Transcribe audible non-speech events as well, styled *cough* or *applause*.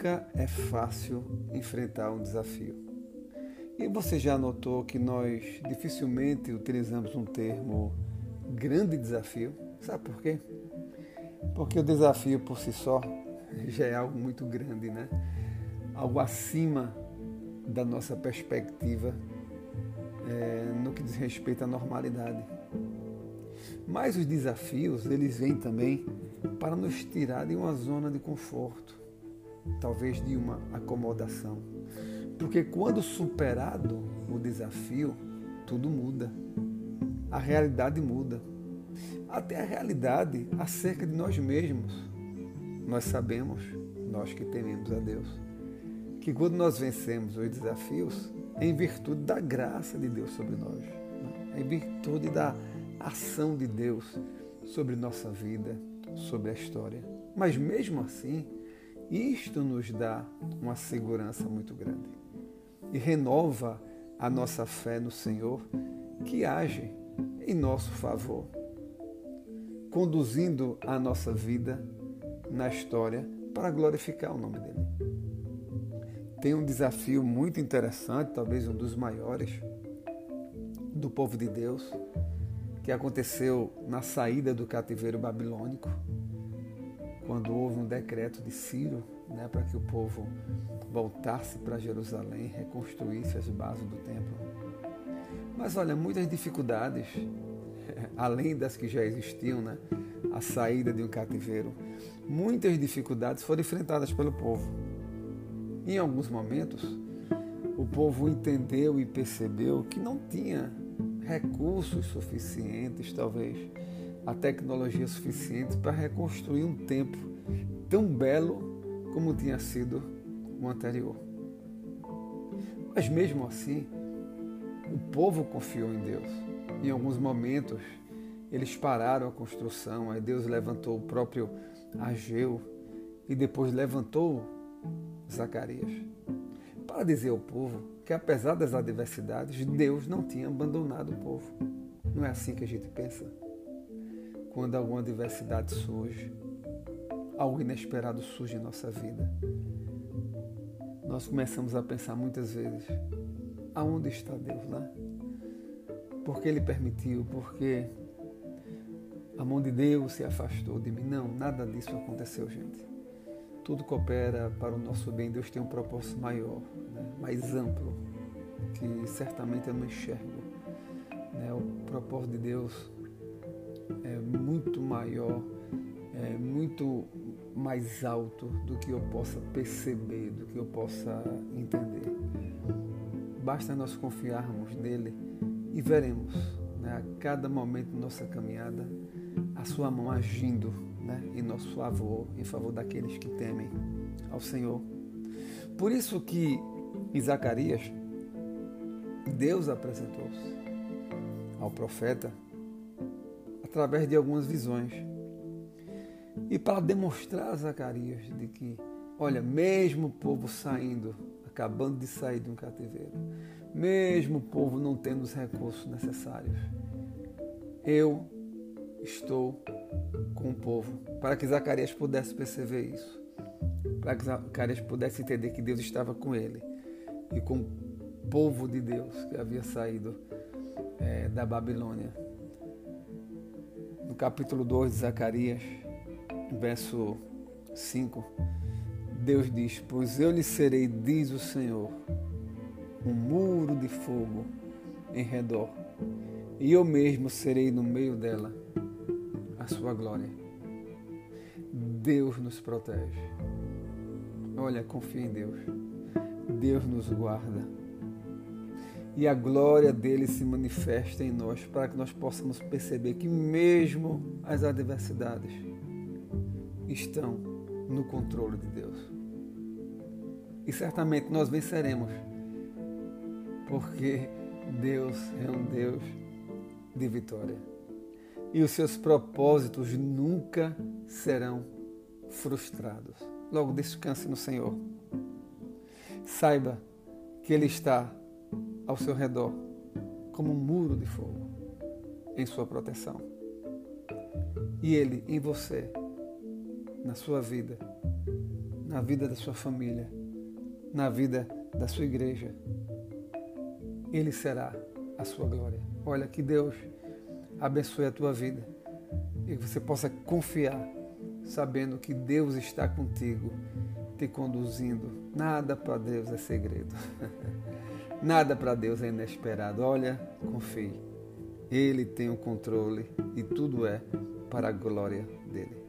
Nunca é fácil enfrentar um desafio. E você já notou que nós dificilmente utilizamos um termo grande desafio? Sabe por quê? Porque o desafio por si só *laughs* já é algo muito grande, né? Algo acima da nossa perspectiva é, no que diz respeito à normalidade. Mas os desafios, eles vêm também para nos tirar de uma zona de conforto, talvez de uma acomodação. Porque quando superado o desafio, tudo muda. A realidade muda. Até a realidade acerca de nós mesmos. Nós sabemos, nós que tememos a Deus, que quando nós vencemos os desafios, é em virtude da graça de Deus sobre nós, né? é em virtude da ação de Deus sobre nossa vida, sobre a história. Mas mesmo assim, isto nos dá uma segurança muito grande e renova a nossa fé no Senhor que age em nosso favor, conduzindo a nossa vida na história para glorificar o nome dele. Tem um desafio muito interessante, talvez um dos maiores, do povo de Deus, que aconteceu na saída do cativeiro babilônico, quando houve um decreto de Ciro né, para que o povo voltasse para Jerusalém, reconstruísse as bases do templo. Mas olha, muitas dificuldades, *laughs* além das que já existiam, né, a saída de um cativeiro, muitas dificuldades foram enfrentadas pelo povo. Em alguns momentos, o povo entendeu e percebeu que não tinha recursos suficientes, talvez, a tecnologia suficiente para reconstruir um templo tão belo como tinha sido o anterior. Mas mesmo assim, o povo confiou em Deus. Em alguns momentos, eles pararam a construção, aí Deus levantou o próprio Ageu e depois levantou Zacarias para dizer ao povo que apesar das adversidades, Deus não tinha abandonado o povo. Não é assim que a gente pensa? Quando alguma adversidade surge, algo inesperado surge em nossa vida, nós começamos a pensar muitas vezes: aonde está Deus lá? Né? Por que Ele permitiu? Porque a mão de Deus se afastou de mim? Não, nada disso aconteceu, gente. Tudo coopera para o nosso bem. Deus tem um propósito maior, né? mais amplo, que certamente eu não enxergo. Né? O propósito de Deus é muito maior, é muito mais alto do que eu possa perceber, do que eu possa entender. Basta nós confiarmos nele e veremos né, a cada momento da nossa caminhada a sua mão agindo né, em nosso favor, em favor daqueles que temem ao Senhor. Por isso que em Zacarias, Deus apresentou-se ao profeta através de algumas visões. E para demonstrar a Zacarias de que, olha, mesmo o povo saindo, acabando de sair de um cativeiro, mesmo o povo não tendo os recursos necessários, eu estou com o povo, para que Zacarias pudesse perceber isso, para que Zacarias pudesse entender que Deus estava com ele e com o povo de Deus que havia saído é, da Babilônia. Capítulo 2 de Zacarias, verso 5, Deus diz: Pois eu lhe serei, diz o Senhor, um muro de fogo em redor, e eu mesmo serei no meio dela a sua glória. Deus nos protege. Olha, confia em Deus. Deus nos guarda. E a glória dele se manifesta em nós para que nós possamos perceber que, mesmo as adversidades, estão no controle de Deus. E certamente nós venceremos, porque Deus é um Deus de vitória. E os seus propósitos nunca serão frustrados. Logo, descanse no Senhor. Saiba que Ele está ao seu redor como um muro de fogo em sua proteção. E Ele em você, na sua vida, na vida da sua família, na vida da sua igreja. Ele será a sua glória. Olha, que Deus abençoe a tua vida e que você possa confiar, sabendo que Deus está contigo, te conduzindo. Nada para Deus é segredo. *laughs* Nada para Deus é inesperado. Olha, confie. Ele tem o controle e tudo é para a glória dele.